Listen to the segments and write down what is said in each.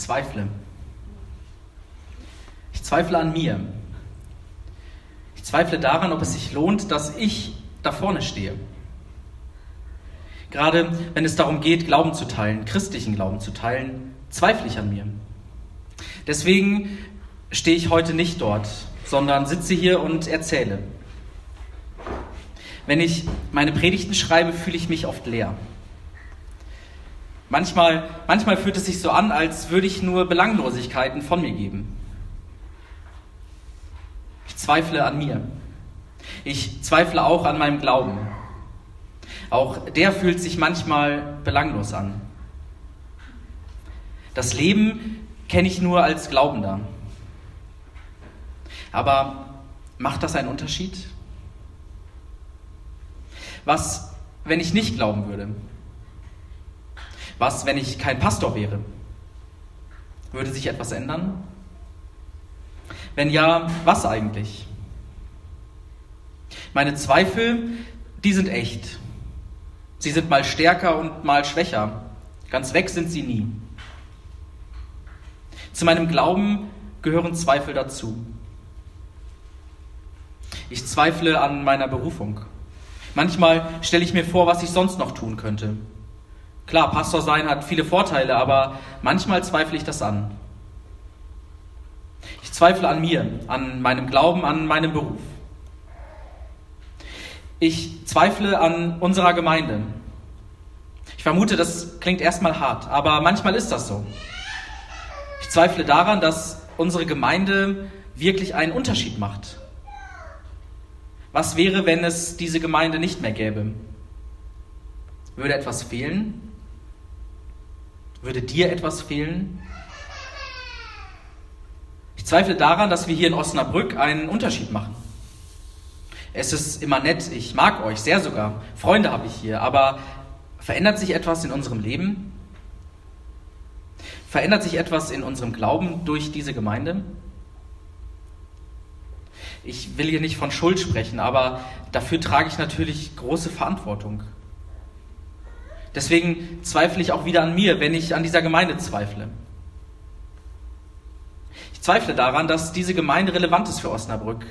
zweifle. Ich zweifle an mir. Ich zweifle daran, ob es sich lohnt, dass ich da vorne stehe. Gerade wenn es darum geht, Glauben zu teilen, christlichen Glauben zu teilen, zweifle ich an mir. Deswegen stehe ich heute nicht dort, sondern sitze hier und erzähle. Wenn ich meine Predigten schreibe, fühle ich mich oft leer. Manchmal, manchmal fühlt es sich so an, als würde ich nur Belanglosigkeiten von mir geben. Ich zweifle an mir. Ich zweifle auch an meinem Glauben. Auch der fühlt sich manchmal belanglos an. Das Leben kenne ich nur als Glaubender. Aber macht das einen Unterschied? Was, wenn ich nicht glauben würde? Was, wenn ich kein Pastor wäre? Würde sich etwas ändern? Wenn ja, was eigentlich? Meine Zweifel, die sind echt. Sie sind mal stärker und mal schwächer. Ganz weg sind sie nie. Zu meinem Glauben gehören Zweifel dazu. Ich zweifle an meiner Berufung. Manchmal stelle ich mir vor, was ich sonst noch tun könnte. Klar, Pastor sein hat viele Vorteile, aber manchmal zweifle ich das an. Ich zweifle an mir, an meinem Glauben, an meinem Beruf. Ich zweifle an unserer Gemeinde. Ich vermute, das klingt erstmal hart, aber manchmal ist das so. Ich zweifle daran, dass unsere Gemeinde wirklich einen Unterschied macht. Was wäre, wenn es diese Gemeinde nicht mehr gäbe? Würde etwas fehlen? Würde dir etwas fehlen? Ich zweifle daran, dass wir hier in Osnabrück einen Unterschied machen. Es ist immer nett, ich mag euch sehr sogar, Freunde habe ich hier, aber verändert sich etwas in unserem Leben? Verändert sich etwas in unserem Glauben durch diese Gemeinde? Ich will hier nicht von Schuld sprechen, aber dafür trage ich natürlich große Verantwortung. Deswegen zweifle ich auch wieder an mir, wenn ich an dieser Gemeinde zweifle. Ich zweifle daran, dass diese Gemeinde relevant ist für Osnabrück.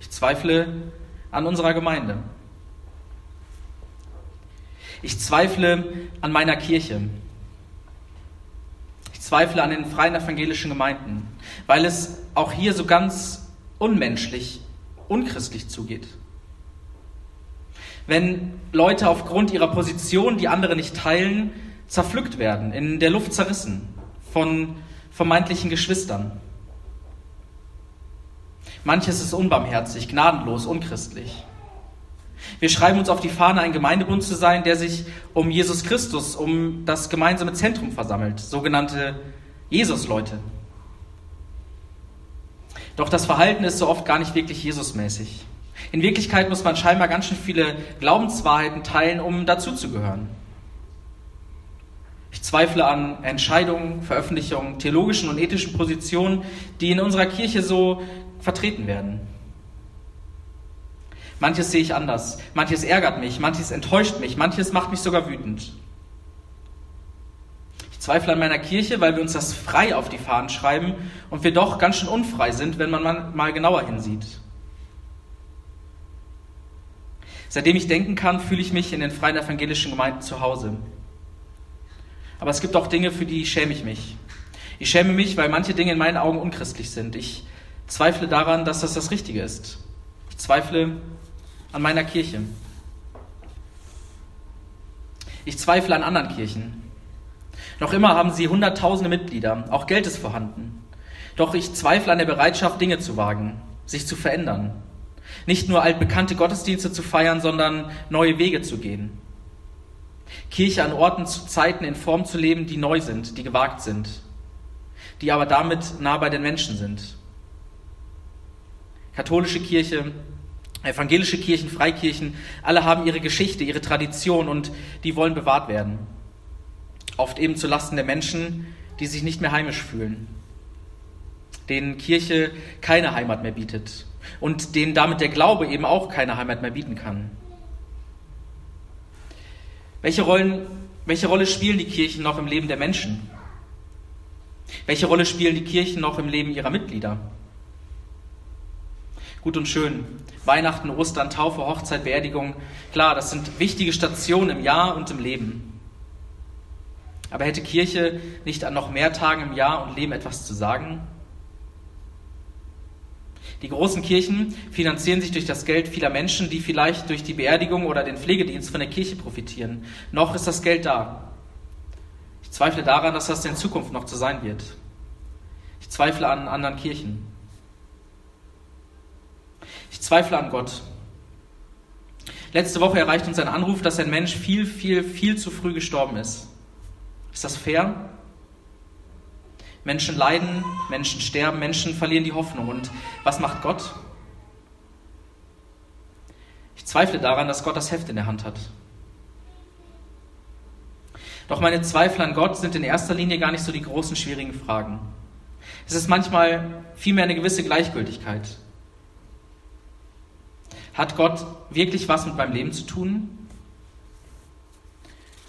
Ich zweifle an unserer Gemeinde. Ich zweifle an meiner Kirche. Ich zweifle an den freien evangelischen Gemeinden, weil es auch hier so ganz unmenschlich, unchristlich zugeht wenn Leute aufgrund ihrer Position, die andere nicht teilen, zerpflückt werden, in der Luft zerrissen von vermeintlichen Geschwistern. Manches ist unbarmherzig, gnadenlos, unchristlich. Wir schreiben uns auf die Fahne, ein Gemeindebund zu sein, der sich um Jesus Christus, um das gemeinsame Zentrum versammelt, sogenannte Jesus-Leute. Doch das Verhalten ist so oft gar nicht wirklich Jesusmäßig. In Wirklichkeit muss man scheinbar ganz schön viele Glaubenswahrheiten teilen, um dazuzugehören. Ich zweifle an Entscheidungen, Veröffentlichungen, theologischen und ethischen Positionen, die in unserer Kirche so vertreten werden. Manches sehe ich anders, manches ärgert mich, manches enttäuscht mich, manches macht mich sogar wütend. Ich zweifle an meiner Kirche, weil wir uns das frei auf die Fahnen schreiben und wir doch ganz schön unfrei sind, wenn man mal genauer hinsieht. Seitdem ich denken kann, fühle ich mich in den freien evangelischen Gemeinden zu Hause. Aber es gibt auch Dinge, für die schäme ich mich. Ich schäme mich, weil manche Dinge in meinen Augen unchristlich sind. Ich zweifle daran, dass das das Richtige ist. Ich zweifle an meiner Kirche. Ich zweifle an anderen Kirchen. Noch immer haben sie Hunderttausende Mitglieder, auch Geld ist vorhanden. Doch ich zweifle an der Bereitschaft, Dinge zu wagen, sich zu verändern. Nicht nur altbekannte Gottesdienste zu feiern, sondern neue Wege zu gehen. Kirche an Orten zu Zeiten in Form zu leben, die neu sind, die gewagt sind, die aber damit nah bei den Menschen sind. Katholische Kirche, evangelische Kirchen, Freikirchen, alle haben ihre Geschichte, ihre Tradition und die wollen bewahrt werden. Oft eben zu Lasten der Menschen, die sich nicht mehr heimisch fühlen, denen Kirche keine Heimat mehr bietet und denen damit der Glaube eben auch keine Heimat mehr bieten kann. Welche, Rollen, welche Rolle spielen die Kirchen noch im Leben der Menschen? Welche Rolle spielen die Kirchen noch im Leben ihrer Mitglieder? Gut und schön. Weihnachten, Ostern, Taufe, Hochzeit, Beerdigung. Klar, das sind wichtige Stationen im Jahr und im Leben. Aber hätte Kirche nicht an noch mehr Tagen im Jahr und Leben etwas zu sagen? Die großen Kirchen finanzieren sich durch das Geld vieler Menschen, die vielleicht durch die Beerdigung oder den Pflegedienst von der Kirche profitieren. Noch ist das Geld da. Ich zweifle daran, dass das in Zukunft noch zu sein wird. Ich zweifle an anderen Kirchen. Ich zweifle an Gott. Letzte Woche erreicht uns ein Anruf, dass ein Mensch viel, viel, viel zu früh gestorben ist. Ist das fair? Menschen leiden, Menschen sterben, Menschen verlieren die Hoffnung. Und was macht Gott? Ich zweifle daran, dass Gott das Heft in der Hand hat. Doch meine Zweifel an Gott sind in erster Linie gar nicht so die großen, schwierigen Fragen. Es ist manchmal vielmehr eine gewisse Gleichgültigkeit. Hat Gott wirklich was mit meinem Leben zu tun?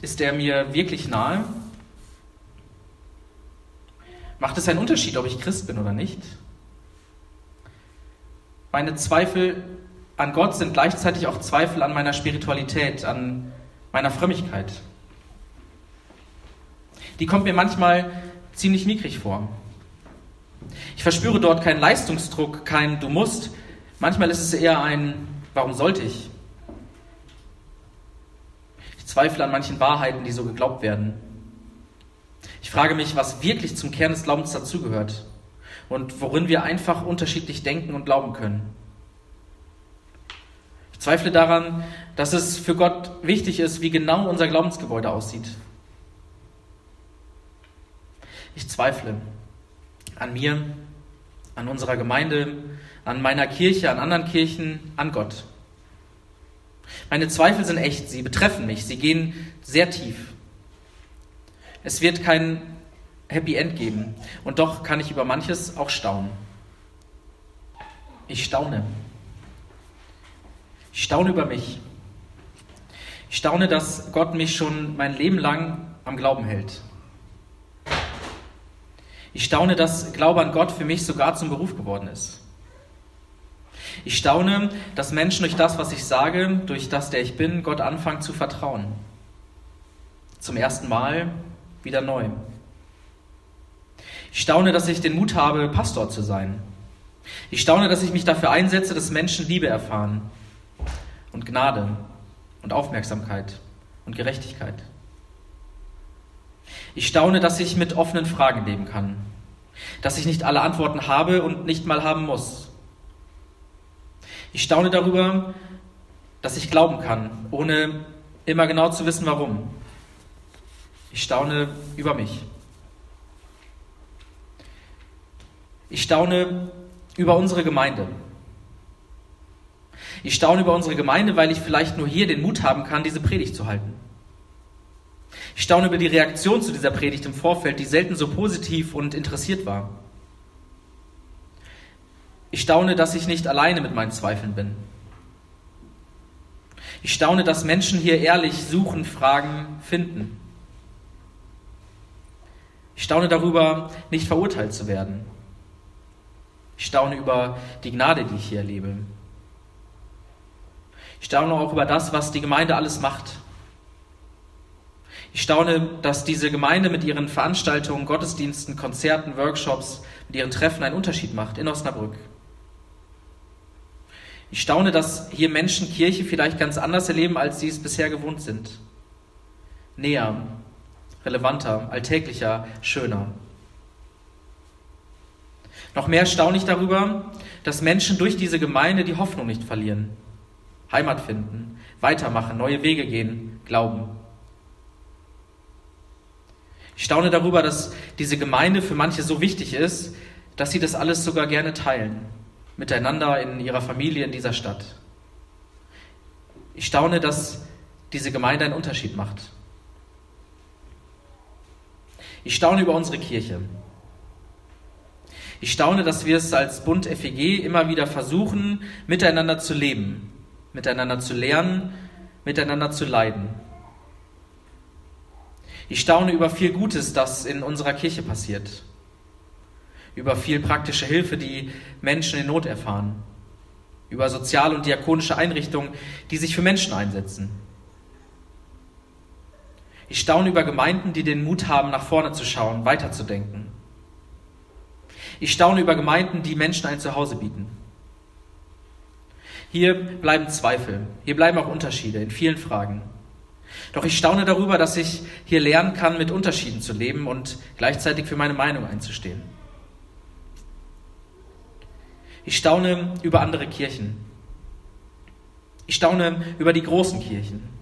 Ist er mir wirklich nahe? Macht es einen Unterschied, ob ich Christ bin oder nicht? Meine Zweifel an Gott sind gleichzeitig auch Zweifel an meiner Spiritualität, an meiner Frömmigkeit. Die kommt mir manchmal ziemlich mickrig vor. Ich verspüre dort keinen Leistungsdruck, kein Du musst. Manchmal ist es eher ein Warum sollte ich? Ich zweifle an manchen Wahrheiten, die so geglaubt werden. Ich frage mich, was wirklich zum Kern des Glaubens dazugehört und worin wir einfach unterschiedlich denken und glauben können. Ich zweifle daran, dass es für Gott wichtig ist, wie genau unser Glaubensgebäude aussieht. Ich zweifle an mir, an unserer Gemeinde, an meiner Kirche, an anderen Kirchen, an Gott. Meine Zweifel sind echt, sie betreffen mich, sie gehen sehr tief. Es wird kein Happy End geben. Und doch kann ich über manches auch staunen. Ich staune. Ich staune über mich. Ich staune, dass Gott mich schon mein Leben lang am Glauben hält. Ich staune, dass Glaube an Gott für mich sogar zum Beruf geworden ist. Ich staune, dass Menschen durch das, was ich sage, durch das, der ich bin, Gott anfangen zu vertrauen. Zum ersten Mal wieder neu. Ich staune, dass ich den Mut habe, Pastor zu sein. Ich staune, dass ich mich dafür einsetze, dass Menschen Liebe erfahren und Gnade und Aufmerksamkeit und Gerechtigkeit. Ich staune, dass ich mit offenen Fragen leben kann, dass ich nicht alle Antworten habe und nicht mal haben muss. Ich staune darüber, dass ich glauben kann, ohne immer genau zu wissen, warum. Ich staune über mich. Ich staune über unsere Gemeinde. Ich staune über unsere Gemeinde, weil ich vielleicht nur hier den Mut haben kann, diese Predigt zu halten. Ich staune über die Reaktion zu dieser Predigt im Vorfeld, die selten so positiv und interessiert war. Ich staune, dass ich nicht alleine mit meinen Zweifeln bin. Ich staune, dass Menschen hier ehrlich suchen, fragen, finden. Ich staune darüber, nicht verurteilt zu werden. Ich staune über die Gnade, die ich hier erlebe. Ich staune auch über das, was die Gemeinde alles macht. Ich staune, dass diese Gemeinde mit ihren Veranstaltungen, Gottesdiensten, Konzerten, Workshops, mit ihren Treffen einen Unterschied macht in Osnabrück. Ich staune, dass hier Menschen Kirche vielleicht ganz anders erleben, als sie es bisher gewohnt sind. Näher, relevanter, alltäglicher, schöner. Noch mehr staune ich darüber, dass Menschen durch diese Gemeinde die Hoffnung nicht verlieren, Heimat finden, weitermachen, neue Wege gehen, glauben. Ich staune darüber, dass diese Gemeinde für manche so wichtig ist, dass sie das alles sogar gerne teilen, miteinander in ihrer Familie in dieser Stadt. Ich staune, dass diese Gemeinde einen Unterschied macht. Ich staune über unsere Kirche. Ich staune, dass wir es als Bund FEG immer wieder versuchen, miteinander zu leben, miteinander zu lernen, miteinander zu leiden. Ich staune über viel Gutes, das in unserer Kirche passiert. über viel praktische Hilfe, die Menschen in Not erfahren, über soziale und diakonische Einrichtungen, die sich für Menschen einsetzen. Ich staune über Gemeinden, die den Mut haben, nach vorne zu schauen, weiterzudenken. Ich staune über Gemeinden, die Menschen ein Zuhause bieten. Hier bleiben Zweifel, hier bleiben auch Unterschiede in vielen Fragen. Doch ich staune darüber, dass ich hier lernen kann, mit Unterschieden zu leben und gleichzeitig für meine Meinung einzustehen. Ich staune über andere Kirchen. Ich staune über die großen Kirchen.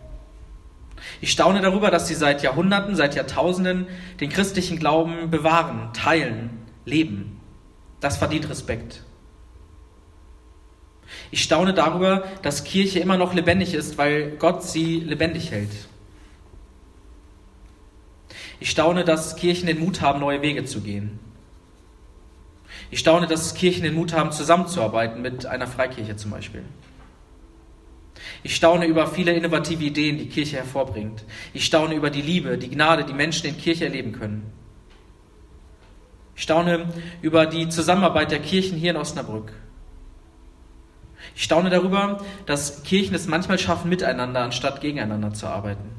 Ich staune darüber, dass sie seit Jahrhunderten, seit Jahrtausenden den christlichen Glauben bewahren, teilen, leben. Das verdient Respekt. Ich staune darüber, dass Kirche immer noch lebendig ist, weil Gott sie lebendig hält. Ich staune, dass Kirchen den Mut haben, neue Wege zu gehen. Ich staune, dass Kirchen den Mut haben, zusammenzuarbeiten mit einer Freikirche zum Beispiel. Ich staune über viele innovative Ideen, die Kirche hervorbringt. Ich staune über die Liebe, die Gnade, die Menschen in Kirche erleben können. Ich staune über die Zusammenarbeit der Kirchen hier in Osnabrück. Ich staune darüber, dass Kirchen es manchmal schaffen, miteinander anstatt gegeneinander zu arbeiten.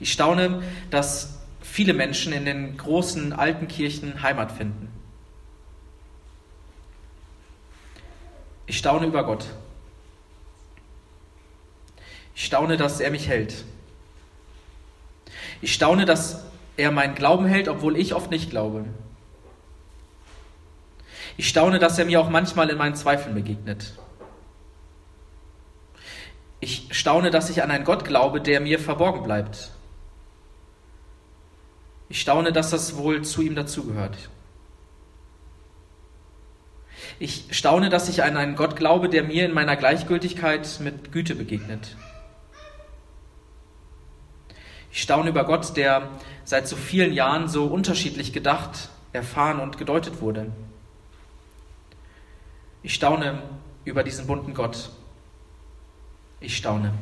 Ich staune, dass viele Menschen in den großen alten Kirchen Heimat finden. Ich staune über Gott. Ich staune, dass er mich hält. Ich staune, dass er meinen Glauben hält, obwohl ich oft nicht glaube. Ich staune, dass er mir auch manchmal in meinen Zweifeln begegnet. Ich staune, dass ich an einen Gott glaube, der mir verborgen bleibt. Ich staune, dass das wohl zu ihm dazugehört. Ich staune, dass ich an einen Gott glaube, der mir in meiner Gleichgültigkeit mit Güte begegnet. Ich staune über Gott, der seit so vielen Jahren so unterschiedlich gedacht, erfahren und gedeutet wurde. Ich staune über diesen bunten Gott. Ich staune.